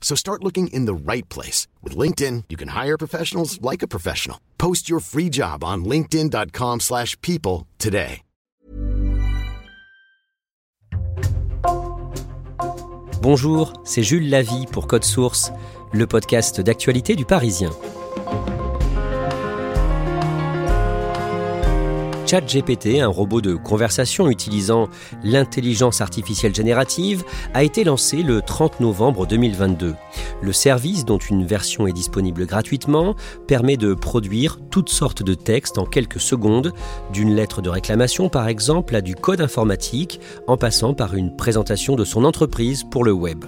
So start looking in the right place. With LinkedIn, you can hire professionals like a professional. Post your free job on linkedin.com slash people today. Bonjour, c'est Jules Lavie pour Code Source, le podcast d'actualité du Parisien. ChatGPT, un robot de conversation utilisant l'intelligence artificielle générative, a été lancé le 30 novembre 2022. Le service, dont une version est disponible gratuitement, permet de produire toutes sortes de textes en quelques secondes, d'une lettre de réclamation par exemple à du code informatique, en passant par une présentation de son entreprise pour le web.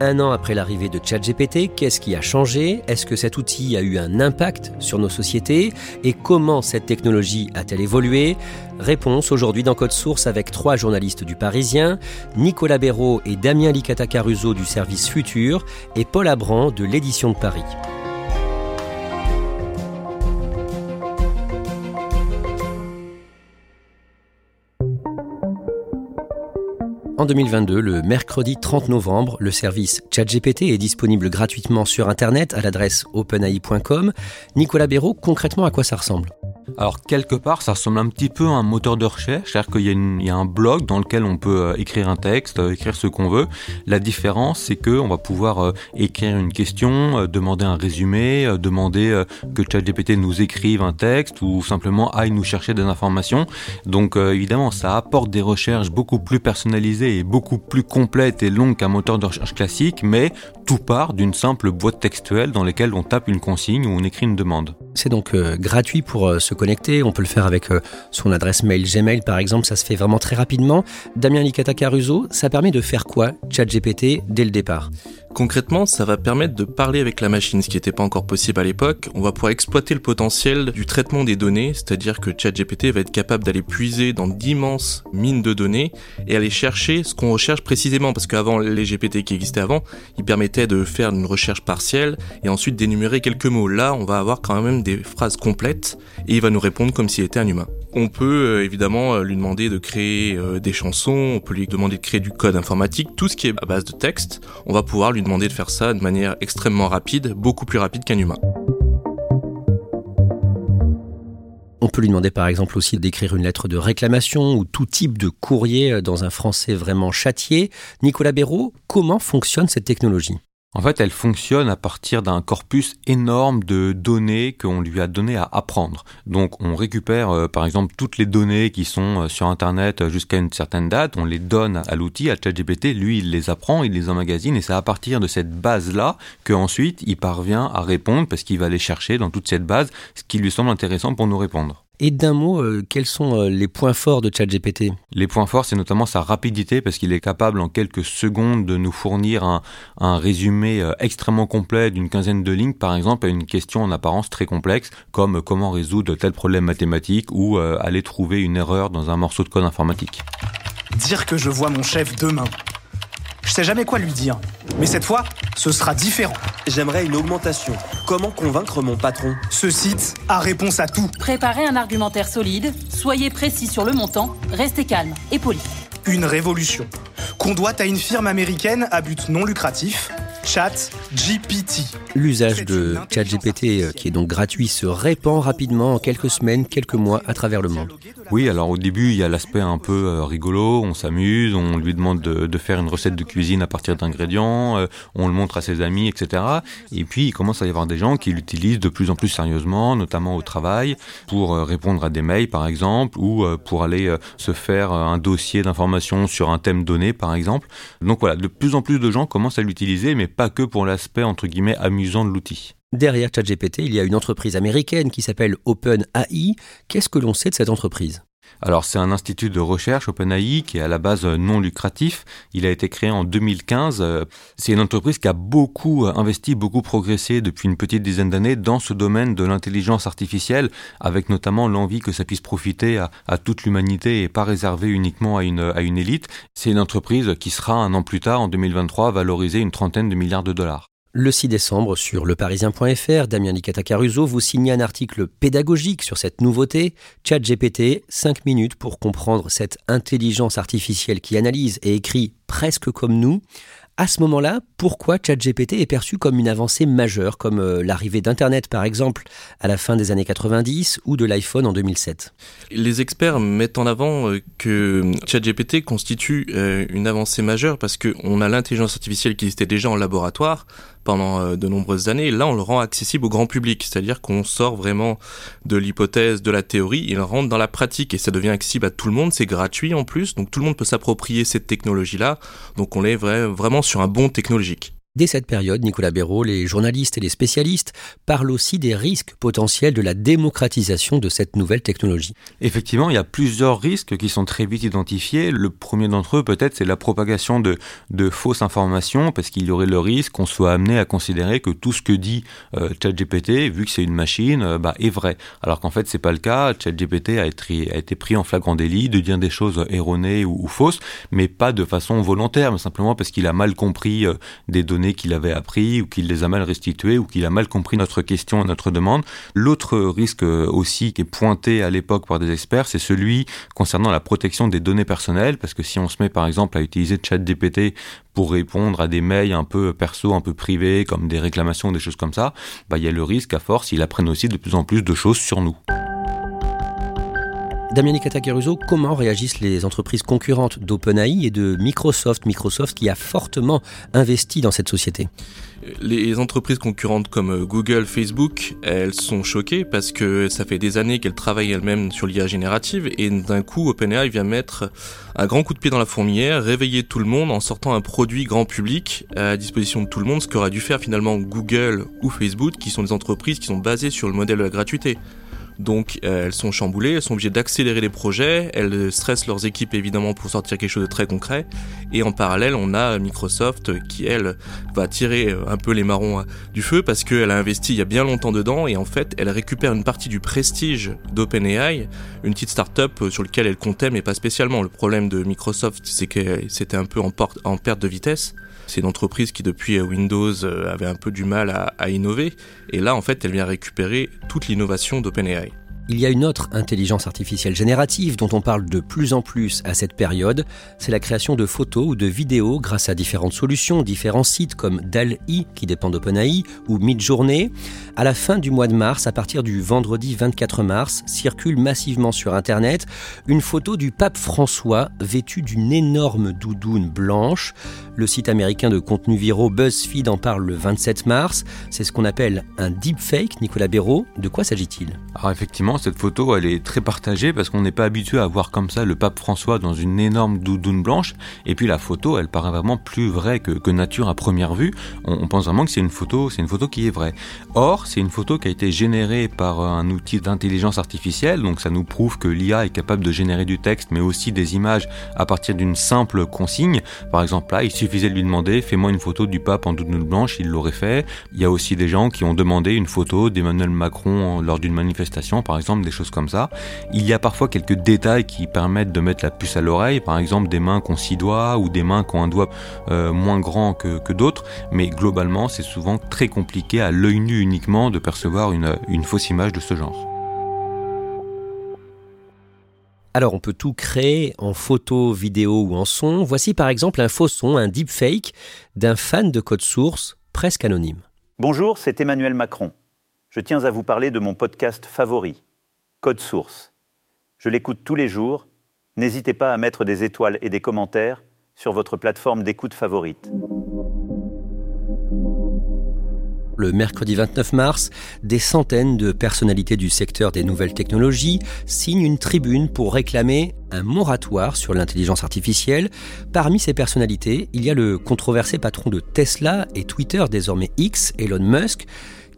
Un an après l'arrivée de ChatGPT, qu'est-ce qui a changé? Est-ce que cet outil a eu un impact sur nos sociétés? Et comment cette technologie a-t-elle évolué? Réponse aujourd'hui dans Code Source avec trois journalistes du Parisien, Nicolas Béraud et Damien Licata Caruso du service Futur et Paul Abran de l'édition de Paris. En 2022, le mercredi 30 novembre, le service ChatGPT est disponible gratuitement sur Internet à l'adresse openai.com. Nicolas Béraud, concrètement, à quoi ça ressemble? Alors quelque part, ça ressemble un petit peu à un moteur de recherche, c'est-à-dire qu'il y, a un blog dans lequel on peut euh, écrire un texte, euh, écrire ce qu'on veut. La différence, c'est que on va pouvoir euh, écrire une question, demander un résumé, demander que ChatGPT nous écrive un texte ou simplement aille nous chercher des informations. Donc évidemment, ça apporte des recherches beaucoup plus personnalisées et beaucoup plus complètes et longues qu'un moteur de recherche classique, mais tout part d'une simple boîte textuelle dans laquelle on tape une consigne ou on écrit une demande. C'est donc gratuit pour se connecter. On peut le faire avec euh, son adresse mail Gmail par exemple, ça se fait vraiment très rapidement. Damien Licata Caruso, ça permet de faire quoi ChatGPT dès le départ? Concrètement, ça va permettre de parler avec la machine, ce qui n'était pas encore possible à l'époque. On va pouvoir exploiter le potentiel du traitement des données, c'est-à-dire que ChatGPT va être capable d'aller puiser dans d'immenses mines de données et aller chercher ce qu'on recherche précisément, parce qu'avant les GPT qui existaient avant, ils permettaient de faire une recherche partielle et ensuite d'énumérer quelques mots. Là, on va avoir quand même des phrases complètes et il va nous répondre comme s'il était un humain. On peut euh, évidemment euh, lui demander de créer euh, des chansons, on peut lui demander de créer du code informatique, tout ce qui est à base de texte, on va pouvoir lui de faire ça de manière extrêmement rapide, beaucoup plus rapide qu'un humain. On peut lui demander par exemple aussi d'écrire une lettre de réclamation ou tout type de courrier dans un français vraiment châtié. Nicolas Béraud, comment fonctionne cette technologie? En fait, elle fonctionne à partir d'un corpus énorme de données qu'on lui a donné à apprendre. Donc, on récupère, euh, par exemple, toutes les données qui sont euh, sur Internet jusqu'à une certaine date, on les donne à l'outil, à ChatGPT, lui, il les apprend, il les emmagasine, et c'est à partir de cette base-là qu'ensuite, il parvient à répondre, parce qu'il va aller chercher dans toute cette base ce qui lui semble intéressant pour nous répondre. Et d'un mot, euh, quels sont euh, les points forts de ChatGPT? Les points forts, c'est notamment sa rapidité, parce qu'il est capable en quelques secondes de nous fournir un, un résumé euh, extrêmement complet d'une quinzaine de lignes, par exemple, à une question en apparence très complexe, comme comment résoudre tel problème mathématique ou aller trouver une erreur dans un morceau de code informatique. Dire que je vois mon chef demain. Je sais jamais quoi lui dire. Mais cette fois, ce sera différent. J'aimerais une augmentation. Comment convaincre mon patron? Ce site a réponse à tout. Préparez un argumentaire solide, soyez précis sur le montant, restez calme et poli. Une révolution. Qu'on doit à une firme américaine à but non lucratif Chat GPT. L'usage de ChatGPT, euh, qui est donc gratuit, se répand rapidement en quelques semaines, quelques mois à travers le monde. Oui, alors au début, il y a l'aspect un peu euh, rigolo, on s'amuse, on lui demande de, faire une recette de cuisine à partir d'ingrédients, euh, on le montre à ses amis, etc. Et puis, il commence à y avoir des gens qui l'utilisent de plus en plus sérieusement, notamment au travail, pour répondre à des mails, par exemple, ou pour aller se faire un dossier d'information sur un thème donné, par exemple. Donc voilà, de plus en plus de gens commencent à l'utiliser, mais pas que pour l'aspect, entre guillemets, amusant de l'outil. Derrière ChatGPT, il y a une entreprise américaine qui s'appelle OpenAI. Qu'est-ce que l'on sait de cette entreprise? Alors c'est un institut de recherche OpenAI qui est à la base non lucratif. Il a été créé en 2015. C'est une entreprise qui a beaucoup investi, beaucoup progressé depuis une petite dizaine d'années dans ce domaine de l'intelligence artificielle, avec notamment l'envie que ça puisse profiter à, toute l'humanité et pas réservé uniquement à une, à une élite. C'est une entreprise qui sera un an plus tard, en 2023, valorisée une trentaine de milliards de dollars. Le 6 décembre, sur leparisien.fr, Damien Licata Caruso vous signe un article pédagogique sur cette nouveauté, ChatGPT, 5 minutes pour comprendre cette intelligence artificielle qui analyse et écrit presque comme nous. À ce moment-là, pourquoi ChatGPT est perçu comme une avancée majeure, comme euh, l'arrivée d'Internet par exemple à la fin des années 90 ou de l'iPhone en 2007 Les experts mettent en avant euh, que ChatGPT constitue euh, une avancée majeure parce qu'on a l'intelligence artificielle qui existait déjà en laboratoire, pendant de nombreuses années. Là, on le rend accessible au grand public, c'est-à-dire qu'on sort vraiment de l'hypothèse, de la théorie, il rentre dans la pratique et ça devient accessible à tout le monde. C'est gratuit en plus, donc tout le monde peut s'approprier cette technologie-là. Donc on est vraiment sur un bon technologique. Dès cette période, Nicolas Béraud, les journalistes et les spécialistes parlent aussi des risques potentiels de la démocratisation de cette nouvelle technologie. Effectivement, il y a plusieurs risques qui sont très vite identifiés. Le premier d'entre eux, peut-être, c'est la propagation de, de, fausses informations, parce qu'il y aurait le risque qu'on soit amené à considérer que tout ce que dit euh, ChatGPT, vu que c'est une machine, euh, bah, est vrai. Alors qu'en fait, c'est pas le cas. ChatGPT a été, a été pris en flagrant délit de dire des choses erronées ou, fausses, mais pas de façon volontaire, mais simplement parce qu'il a mal compris euh, des données qu'il avait appris ou qu'il les a mal restituées ou qu'il a mal compris notre question et notre demande. L'autre risque aussi qui est pointé à l'époque par des experts, c'est celui concernant la protection des données personnelles, parce que si on se met par exemple à utiliser ChatGPT pour répondre à des mails un peu perso, un peu privés, comme des réclamations, des choses comme ça, bah, il y a le risque à force, il apprenne aussi de plus en plus de choses sur nous. Damien Caruso, comment réagissent les entreprises concurrentes d'OpenAI et de Microsoft? Microsoft qui a fortement investi dans cette société les entreprises concurrentes comme euh, Google, Facebook, elles sont choquées parce que ça fait des années qu'elles travaillent elles-mêmes sur l'IA générative et d'un coup OpenAI vient mettre un grand coup de pied dans la fourmilière, réveiller tout le monde en sortant un produit grand public à disposition de tout le monde, ce qu'aurait dû faire finalement Google ou Facebook qui sont des entreprises qui sont basées sur le modèle de la gratuité. Donc euh, elles sont chamboulées, elles sont obligées d'accélérer les projets, elles stressent leurs équipes évidemment pour sortir quelque chose de très concret. Et en parallèle, on a Microsoft qui elle va tirer euh, un peu les marrons euh, du feu parce qu'elle a investi il y a bien longtemps dedans et en fait elle récupère une partie du prestige d'OpenAI, une petite start-up sur laquelle elle comptait mais pas spécialement. Le problème de Microsoft c'est que c'était un peu en, en perte de vitesse. C'est une entreprise qui depuis Windows avait un peu du mal à, à innover et là en fait elle vient récupérer toute l'innovation d'OpenAI. Il y a une autre intelligence artificielle générative dont on parle de plus en plus à cette période, c'est la création de photos ou de vidéos grâce à différentes solutions, différents sites comme DAL-I qui dépend d'OpenAI ou Midjourney. À la fin du mois de mars, à partir du vendredi 24 mars, circule massivement sur Internet une photo du pape François vêtu d'une énorme doudoune blanche. Le site américain de contenu viraux BuzzFeed en parle le 27 mars. C'est ce qu'on appelle un deepfake, Nicolas Béraud. De quoi s'agit-il? Alors effectivement, cette photo, elle est très partagée parce qu'on n'est pas habitué à voir comme ça le pape François dans une énorme doudoune blanche. Et puis la photo, elle paraît vraiment plus vraie que, nature à première vue. On, pense vraiment que c'est une photo, c'est une photo qui est vraie. Or, c'est une photo qui a été générée par un outil d'intelligence artificielle. Donc ça nous prouve que l'IA est capable de générer du texte, mais aussi des images à partir d'une simple consigne. Par exemple, là, il suffisait de lui demander fais-moi une photo du pape en doudoune blanche, il l'aurait fait. Il y a aussi des gens qui ont demandé une photo d'Emmanuel Macron lors d'une manifestation, par exemple des choses comme ça. Il y a parfois quelques détails qui permettent de mettre la puce à l'oreille, par exemple des mains qui ont six doigts ou des mains qui ont un doigt euh, moins grand que, d'autres, mais globalement c'est souvent très compliqué à l'œil nu uniquement de percevoir une, une fausse image de ce genre. Alors on peut tout créer en photo, vidéo ou en son. Voici par exemple un faux son, un deepfake d'un fan de code source presque anonyme. Bonjour, c'est Emmanuel Macron. Je tiens à vous parler de mon podcast favori, Code Source. Je l'écoute tous les jours. N'hésitez pas à mettre des étoiles et des commentaires sur votre plateforme d'écoute favorite. Le mercredi 29 mars, des centaines de personnalités du secteur des nouvelles technologies signent une tribune pour réclamer un moratoire sur l'intelligence artificielle. Parmi ces personnalités, il y a le controversé patron de Tesla et Twitter, désormais X, Elon Musk,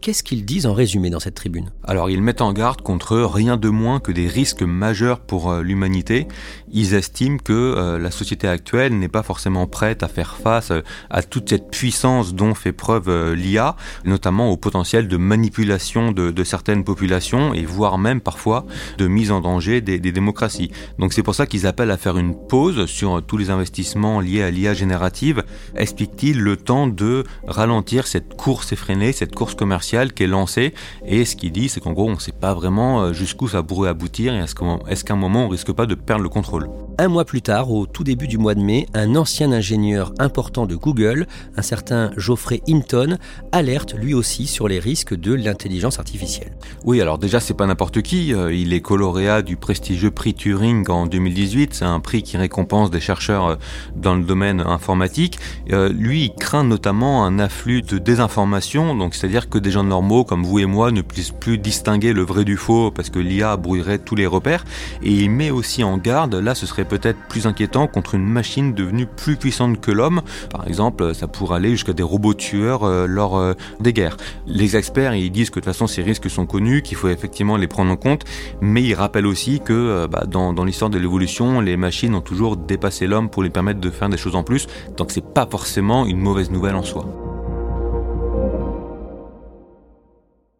Qu'est-ce qu'ils disent en résumé dans cette tribune? Alors ils mettent en garde contre rien de moins que des risques majeurs pour euh, l'humanité. Ils estiment que euh, la société actuelle n'est pas forcément prête à faire face euh, à toute cette puissance dont fait preuve l'IA, notamment au potentiel de manipulation de, certaines populations et voire même parfois de mise en danger des, des démocraties. Donc c'est pour ça qu'ils appellent à faire une pause sur tous les investissements liés à l'IA générative, explique-t-il, le temps de ralentir cette course effrénée, cette course commerciale? Qui est lancé. Et ce qu'il dit, c'est qu'en gros, on ne sait pas vraiment euh, jusqu'où ça pourrait aboutir et est-ce qu'à un moment, on risque pas de perdre le contrôle. Un mois plus tard, au tout début du mois de mai, un ancien ingénieur important de Google, un certain Geoffrey Hinton, alerte lui aussi sur les risques de l'intelligence artificielle. Oui, alors déjà, c'est pas n'importe qui. Euh, il est coloréat du prestigieux prix Turing en 2018. C'est un prix qui récompense des chercheurs euh, dans le domaine informatique. Lui, il craint notamment un afflux de désinformation, donc c'est-à-dire que des gens normaux comme vous et moi ne puissent plus distinguer le vrai du faux parce que l'IA brouillerait tous les repères. Et il met aussi en garde, là ce serait peut-être plus inquiétant, contre une machine devenue plus puissante que l'homme. Par exemple, ça pourrait aller jusqu'à des robots tueurs euh, lors euh, des guerres. Les experts, ils disent que de toute façon ces risques sont connus, qu'il faut effectivement les prendre en compte, mais ils rappellent aussi que euh, bah, dans, l'histoire de l'évolution, les machines ont toujours dépassé l'homme pour lui permettre de faire des choses en plus, donc c'est pas forcément une mauvaise nouvelle en soi.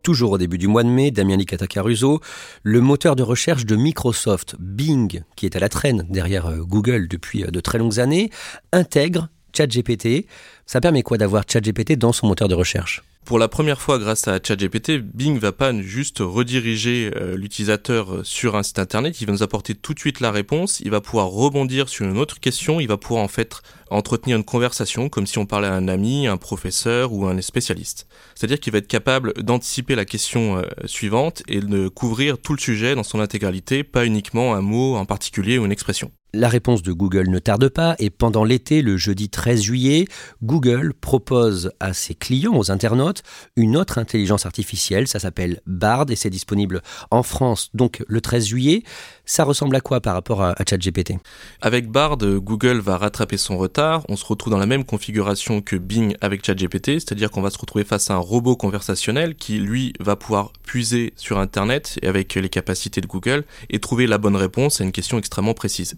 Toujours au début du mois de mai, Damien Licata Caruso, le moteur de recherche de Microsoft, Bing, qui est à la traîne derrière euh, Google depuis euh, de très longues années, intègre ChatGPT. Ça permet quoi d'avoir ChatGPT dans son moteur de recherche? Pour la première fois, grâce à ChatGPT, Bing va pas juste rediriger euh, l'utilisateur sur un site internet, il va nous apporter tout de suite la réponse, il va pouvoir rebondir sur une autre question, il va pouvoir en fait entretenir une conversation comme si on parlait à un ami, un professeur ou un spécialiste. C'est-à-dire qu'il va être capable d'anticiper la question euh, suivante et de couvrir tout le sujet dans son intégralité, pas uniquement un mot en particulier ou une expression. La réponse de Google ne tarde pas et pendant l'été, le jeudi 13 juillet, Google propose à ses clients, aux internautes, une autre intelligence artificielle. Ça s'appelle Bard et c'est disponible en France donc le 13 juillet. Ça ressemble à quoi par rapport à, ChatGPT? Avec Bard, Google va rattraper son retard. On se retrouve dans la même configuration que Bing avec ChatGPT, c'est-à-dire qu'on va se retrouver face à un robot conversationnel qui, lui, va pouvoir puiser sur Internet et avec les capacités de Google et trouver la bonne réponse à une question extrêmement précise.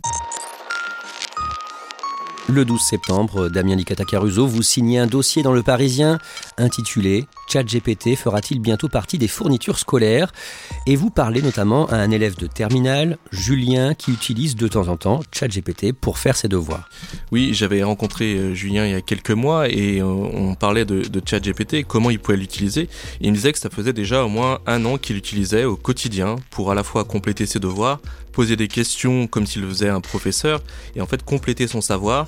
Le 12 septembre, Damien Licata Caruso, vous signez un dossier dans Le Parisien intitulé ChatGPT fera-t-il bientôt partie des fournitures scolaires Et vous parlez notamment à un élève de terminale, Julien, qui utilise de temps en temps ChatGPT pour faire ses devoirs. Oui, j'avais rencontré euh, Julien il y a quelques mois et euh, on parlait de, de ChatGPT, comment il pouvait l'utiliser. Il me disait que ça faisait déjà au moins un an qu'il l'utilisait au quotidien pour à la fois compléter ses devoirs, poser des questions comme s'il faisait un professeur et en fait compléter son savoir.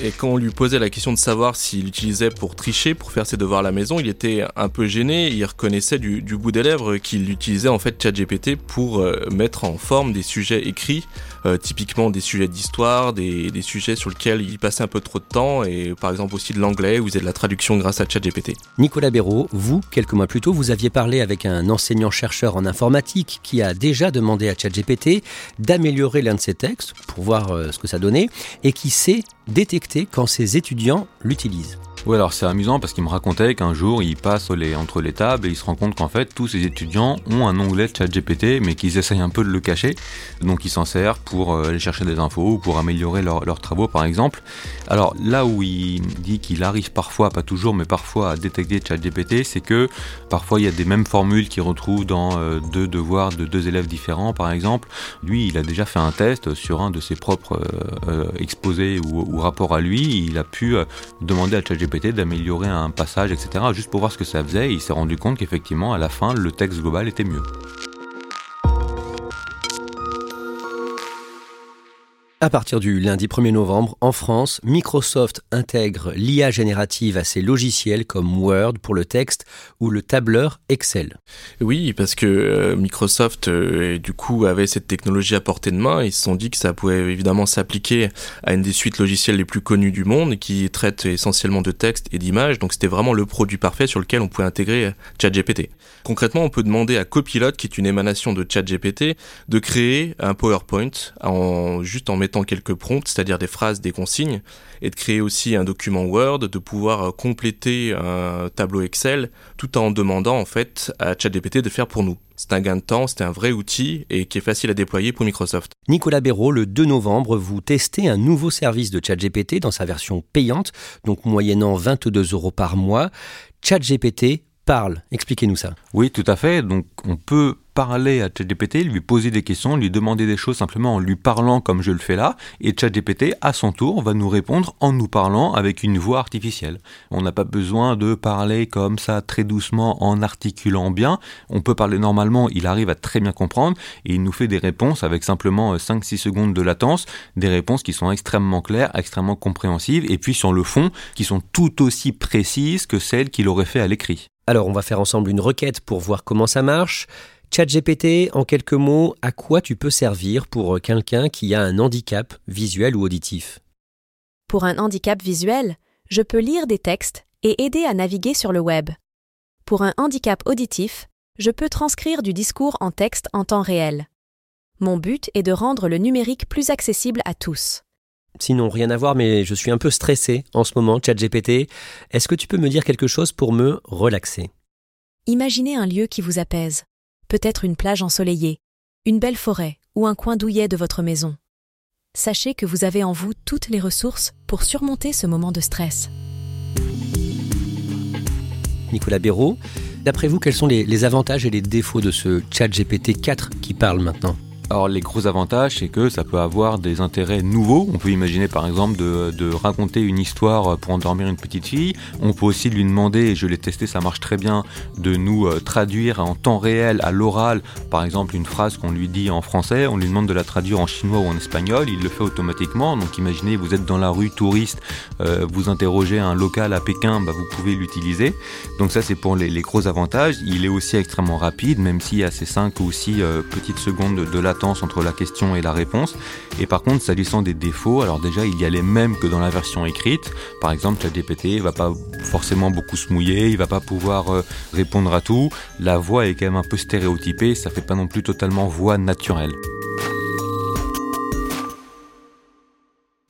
Et quand on lui posait la question de savoir s'il l'utilisait pour tricher, pour faire ses devoirs à la maison, il était un peu gêné. Il reconnaissait du, bout des lèvres qu'il utilisait en fait ChatGPT pour euh, mettre en forme des sujets écrits, euh, typiquement des sujets d'histoire, des, sujets sur lesquels il passait un peu trop de temps, et par exemple aussi de l'anglais, vous avez de la traduction grâce à ChatGPT. Nicolas Béraud, vous, quelques mois plus tôt, vous aviez parlé avec un enseignant-chercheur en informatique qui a déjà demandé à ChatGPT d'améliorer l'un de ses textes pour voir euh, ce que ça donnait, et qui sait détecter quand ses étudiants l'utilisent. Oui, alors c'est amusant parce qu'il me racontait qu'un jour il passe les, entre les tables et il se rend compte qu'en fait tous ses étudiants ont un onglet chat GPT mais qu'ils essayent un peu de le cacher. Donc ils s'en servent pour euh, aller chercher des infos ou pour améliorer leurs travaux par exemple. Alors là où il dit qu'il arrive parfois, pas toujours, mais parfois à détecter chat GPT, c'est que parfois il y a des mêmes formules qu'il retrouve dans euh, deux devoirs de deux élèves différents par exemple. Lui il a déjà fait un test sur un de ses propres euh, exposés ou, ou rapports à lui. Il a pu demander à ChatGPT d'améliorer un passage, etc. Juste pour voir ce que ça faisait. Et il s'est rendu compte qu'effectivement, à la fin, le texte global était mieux. À partir du lundi 1er novembre, en France, Microsoft intègre l'IA générative à ses logiciels comme Word pour le texte ou le tableur Excel. Oui, parce que euh, Microsoft, euh, du coup, avait cette technologie à portée de main. Ils se sont dit que ça pouvait évidemment s'appliquer à une des suites logicielles les plus connues du monde qui traite essentiellement de texte et d'images. Donc c'était vraiment le produit parfait sur lequel on pouvait intégrer ChatGPT. Concrètement, on peut demander à Copilot, qui est une émanation de ChatGPT, de créer un PowerPoint en juste en mettant quelques prompts, c'est-à-dire des phrases, des consignes, et de créer aussi un document Word, de pouvoir euh, compléter un tableau Excel, tout en demandant en fait à ChatGPT de faire pour nous. C'est un gain de temps, c'est un vrai outil et qui est facile à déployer pour Microsoft. Nicolas Béraud, le 2 novembre, vous testez un nouveau service de ChatGPT dans sa version payante, donc moyennant 22 euros par mois. ChatGPT parle. Expliquez-nous ça. Oui, tout à fait. Donc on peut parler à ChatGPT, lui poser des questions, lui demander des choses simplement en lui parlant comme je le fais là, et ChatGPT, à son tour, va nous répondre en nous parlant avec une voix artificielle. On n'a pas besoin de parler comme ça très doucement en articulant bien. On peut parler normalement, il arrive à très bien comprendre, et il nous fait des réponses avec simplement 5-6 euh, secondes de latence, des réponses qui sont extrêmement claires, extrêmement compréhensives, et puis sur le fond, qui sont tout aussi précises que celles qu'il aurait fait à l'écrit. Alors on va faire ensemble une requête pour voir comment ça marche. ChatGPT, en quelques mots, à quoi tu peux servir pour quelqu'un qui a un handicap visuel ou auditif? Pour un handicap visuel, je peux lire des textes et aider à naviguer sur le web. Pour un handicap auditif, je peux transcrire du discours en texte en temps réel. Mon but est de rendre le numérique plus accessible à tous. Sinon, rien à voir, mais je suis un peu stressé en ce moment, ChatGPT. Est-ce que tu peux me dire quelque chose pour me relaxer? Imaginez un lieu qui vous apaise peut-être une plage ensoleillée, une belle forêt ou un coin douillet de votre maison. Sachez que vous avez en vous toutes les ressources pour surmonter ce moment de stress. Nicolas Béraud, d'après vous, quels sont les, avantages et les défauts de ce chat GPT 4 qui parle maintenant? Alors les gros avantages, c'est que ça peut avoir des intérêts nouveaux. On peut imaginer par exemple de, raconter une histoire pour endormir une petite fille. On peut aussi lui demander, et je l'ai testé, ça marche très bien, de nous euh, traduire en temps réel à l'oral, par exemple une phrase qu'on lui dit en français, on lui demande de la traduire en chinois ou en espagnol, il le fait automatiquement. Donc imaginez, vous êtes dans la rue touriste, euh, vous interrogez un local à Pékin, bah, vous pouvez l'utiliser. Donc ça c'est pour les, gros avantages. Il est aussi extrêmement rapide, même s'il y a ces 5 ou 6 euh, petites secondes de la entre la question et la réponse. Et par contre, s'agissant des défauts, alors déjà, il y a les mêmes que dans la version écrite. Par exemple, ChatGPT va pas forcément beaucoup se mouiller, il va pas pouvoir euh, répondre à tout. La voix est quand même un peu stéréotypée, ça fait pas non plus totalement voix naturelle.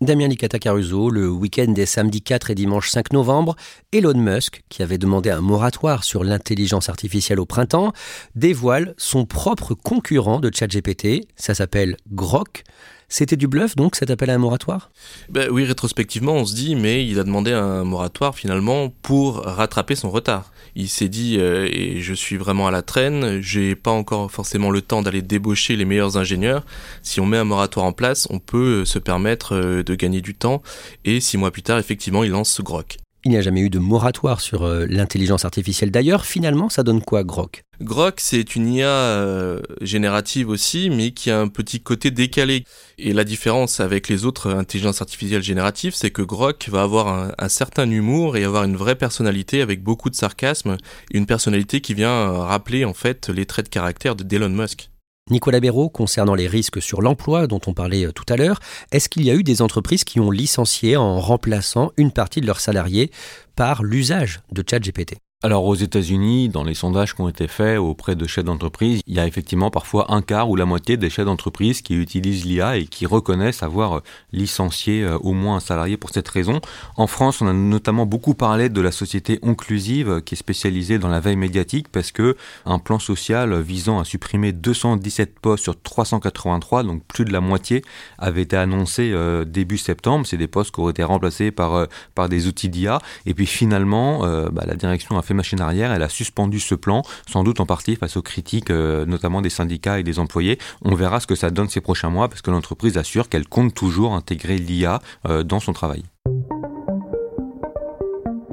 Damien Licata Caruso, le week-end des samedis 4 et dimanche 5 novembre, Elon Musk, qui avait demandé un moratoire sur l'intelligence artificielle au printemps, dévoile son propre concurrent de ChatGPT, ça s'appelle Grok. C'était du bluff donc cet appel à un moratoire? Ben Oui, rétrospectivement, on se dit, mais il a demandé un moratoire finalement pour rattraper son retard. Il s'est dit, euh, et je suis vraiment à la traîne, j'ai pas encore forcément le temps d'aller débaucher les meilleurs ingénieurs. Si on met un moratoire en place, on peut se permettre euh, de gagner du temps. Et six mois plus tard, effectivement, il lance ce GROC. Il n'y a jamais eu de moratoire sur euh, l'intelligence artificielle. D'ailleurs, finalement, ça donne quoi, Grok? Grok, c'est une IA euh, générative aussi, mais qui a un petit côté décalé. Et la différence avec les autres intelligences artificielles génératives, c'est que Grok va avoir un, certain humour et avoir une vraie personnalité avec beaucoup de sarcasme, une personnalité qui vient euh, rappeler en fait les traits de caractère de Elon Musk. Nicolas Béraud, concernant les risques sur l'emploi dont on parlait euh, tout à l'heure, est-ce qu'il y a eu des entreprises qui ont licencié en remplaçant une partie de leurs salariés par l'usage de ChatGPT? Alors aux États-Unis, dans les sondages qui ont été faits auprès de chefs d'entreprise, il y a effectivement parfois un quart ou la moitié des chefs d'entreprise qui utilisent l'IA et qui reconnaissent avoir licencié euh, au moins un salarié pour cette raison. En France, on a notamment beaucoup parlé de la société Onclusive qui est spécialisée dans la veille médiatique parce que un plan social visant à supprimer 217 postes sur 383, donc plus de la moitié, avait été annoncé euh, début septembre. C'est des postes qui auraient été remplacés par, euh, par des outils d'IA. Et puis finalement, bah, la direction a machine arrière, elle a suspendu ce plan, sans doute en partie face aux critiques, euh, notamment des syndicats et des employés. On verra ce que ça donne ces prochains mois, parce que l'entreprise assure qu'elle compte toujours intégrer l'IA euh, dans son travail.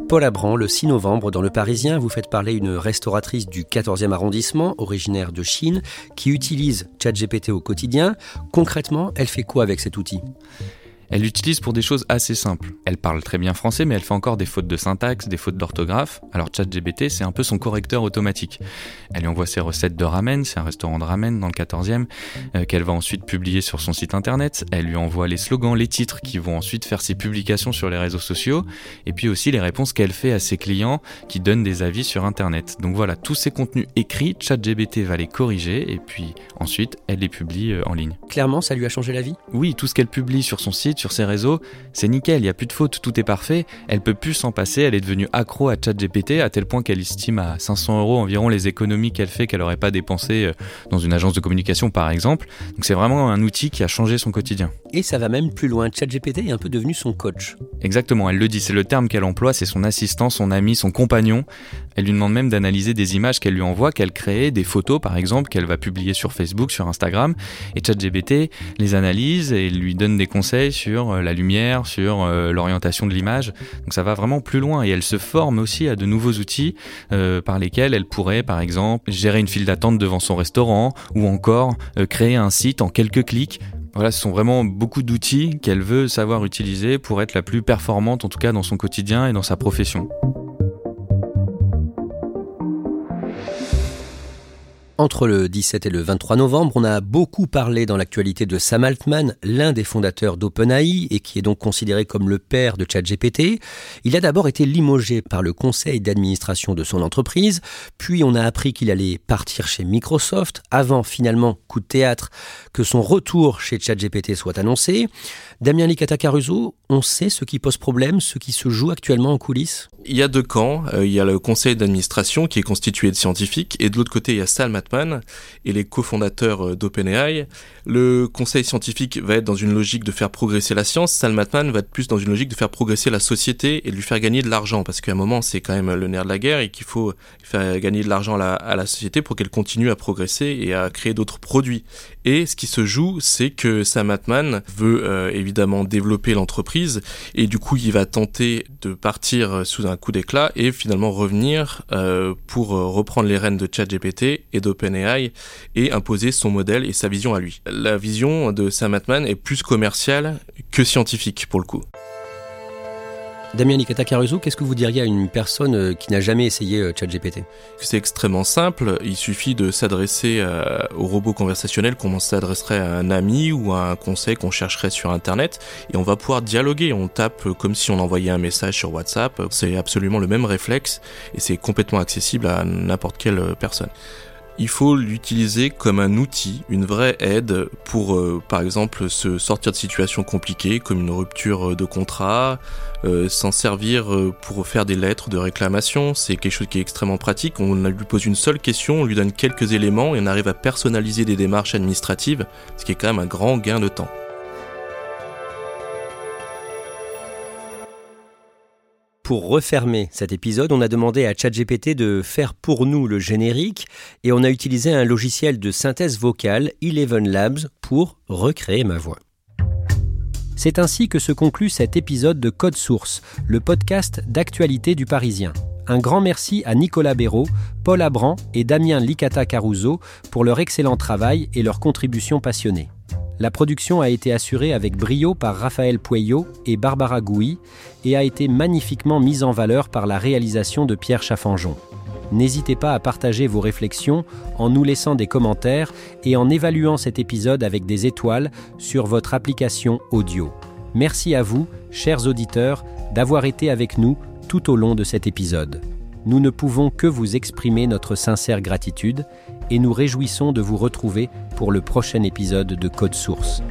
Paul Abran, le 6 novembre, dans Le Parisien, vous faites parler une restauratrice du 14e arrondissement, originaire de Chine, qui utilise ChatGPT au quotidien. Concrètement, elle fait quoi avec cet outil? Elle l'utilise pour des choses assez simples. Elle parle très bien français, mais elle fait encore des fautes de syntaxe, des fautes d'orthographe. Alors ChatGPT, c'est un peu son correcteur automatique. Elle lui envoie ses recettes de ramen, c'est un restaurant de ramen dans le 14e, euh, qu'elle va ensuite publier sur son site internet. Elle lui envoie les slogans, les titres, qui vont ensuite faire ses publications sur les réseaux sociaux, et puis aussi les réponses qu'elle fait à ses clients qui donnent des avis sur internet. Donc voilà, tous ces contenus écrits, ChatGPT va les corriger, et puis ensuite, elle les publie euh, en ligne. Clairement, ça lui a changé la vie? Oui, tout ce qu'elle publie sur son site, sur ses réseaux, c'est nickel, il n'y a plus de fautes, tout est parfait. Elle peut plus s'en passer, elle est devenue accro à ChatGPT à tel point qu'elle estime à 500 euros environ les économies qu'elle fait qu'elle n'aurait pas dépensées euh, dans une agence de communication par exemple. Donc c'est vraiment un outil qui a changé son quotidien. Et ça va même plus loin, ChatGPT est un peu devenu son coach. Exactement, elle le dit, c'est le terme qu'elle emploie, c'est son assistant, son ami, son compagnon. Elle lui demande même d'analyser des images qu'elle lui envoie, qu'elle crée, des photos par exemple, qu'elle va publier sur Facebook, sur Instagram. Et ChatGPT les analyse et lui donne des conseils sur euh, la lumière, sur euh, l'orientation de l'image. Donc ça va vraiment plus loin et elle se forme aussi à de nouveaux outils euh, par lesquels elle pourrait par exemple gérer une file d'attente devant son restaurant ou encore créer un site en quelques clics. Voilà, ce sont vraiment beaucoup d'outils qu'elle veut savoir utiliser pour être la plus performante en tout cas dans son quotidien et dans sa profession. Entre le 17 et le 23 novembre, on a beaucoup parlé dans l'actualité de Sam Altman, l'un des fondateurs d'OpenAI et qui est donc considéré comme le père de ChatGPT. Il a d'abord été limogé par le conseil d'administration de son entreprise, puis on a appris qu'il allait partir chez Microsoft, avant finalement, coup de théâtre, que son retour chez ChatGPT soit annoncé. Damien Licata Caruso, on sait ce qui pose problème, ce qui se joue actuellement en coulisses? Il y a deux camps. Euh, il y a le conseil d'administration qui est constitué de scientifiques et de l'autre côté il y a Sam Et les cofondateurs euh, d'OpenAI. Le conseil scientifique va être dans une logique de faire progresser la science. Sam Altman va être plus dans une logique de faire progresser la société et de lui faire gagner de l'argent parce qu'à un moment c'est quand même le nerf de la guerre et qu'il faut faire gagner de l'argent à, la, société pour qu'elle continue à progresser et à créer d'autres produits. Et ce qui se joue, c'est que Sam Altman veut euh, évidemment développer l'entreprise et du coup il va tenter de partir sous un coup d'éclat et finalement revenir euh, pour reprendre les rênes de ChatGPT et d'OpenAI et imposer son modèle et sa vision à lui. La vision de Sam Altman est plus commerciale que scientifique pour le coup. Damien Nikata Caruso, qu'est-ce que vous diriez à une personne euh, qui n'a jamais essayé euh, ChatGPT? C'est extrêmement simple. Il suffit de s'adresser euh, au robot conversationnel comme on s'adresserait à un ami ou à un conseil qu'on chercherait sur Internet et on va pouvoir dialoguer. On tape comme si on envoyait un message sur WhatsApp. C'est absolument le même réflexe et c'est complètement accessible à n'importe quelle personne il faut l'utiliser comme un outil, une vraie aide pour, euh, par exemple, se sortir de situations compliquées comme une rupture de contrat, euh, s'en servir euh, pour faire des lettres de réclamation. C'est quelque chose qui est extrêmement pratique. On lui pose une seule question, on lui donne quelques éléments et on arrive à personnaliser des démarches administratives, ce qui est quand même un grand gain de temps. Pour refermer cet épisode, on a demandé à ChatGPT de faire pour nous le générique et on a utilisé un logiciel de synthèse vocale, Eleven Labs, pour recréer ma voix. C'est ainsi que se conclut cet épisode de Code Source, le podcast d'actualité du Parisien. Un grand merci à Nicolas Béraud, Paul Abran et Damien Licata Caruso pour leur excellent travail et leur contribution passionnée. La production a été assurée avec brio par Raphaël Pueyo et Barbara Gouy et a été magnifiquement mise en valeur par la réalisation de Pierre Chaffanjon. N'hésitez pas à partager vos réflexions en nous laissant des commentaires et en évaluant cet épisode avec des étoiles sur votre application audio. Merci à vous, chers auditeurs, d'avoir été avec nous tout au long de cet épisode. Nous ne pouvons que vous exprimer notre sincère gratitude et nous réjouissons de vous retrouver pour le prochain épisode de Code Source.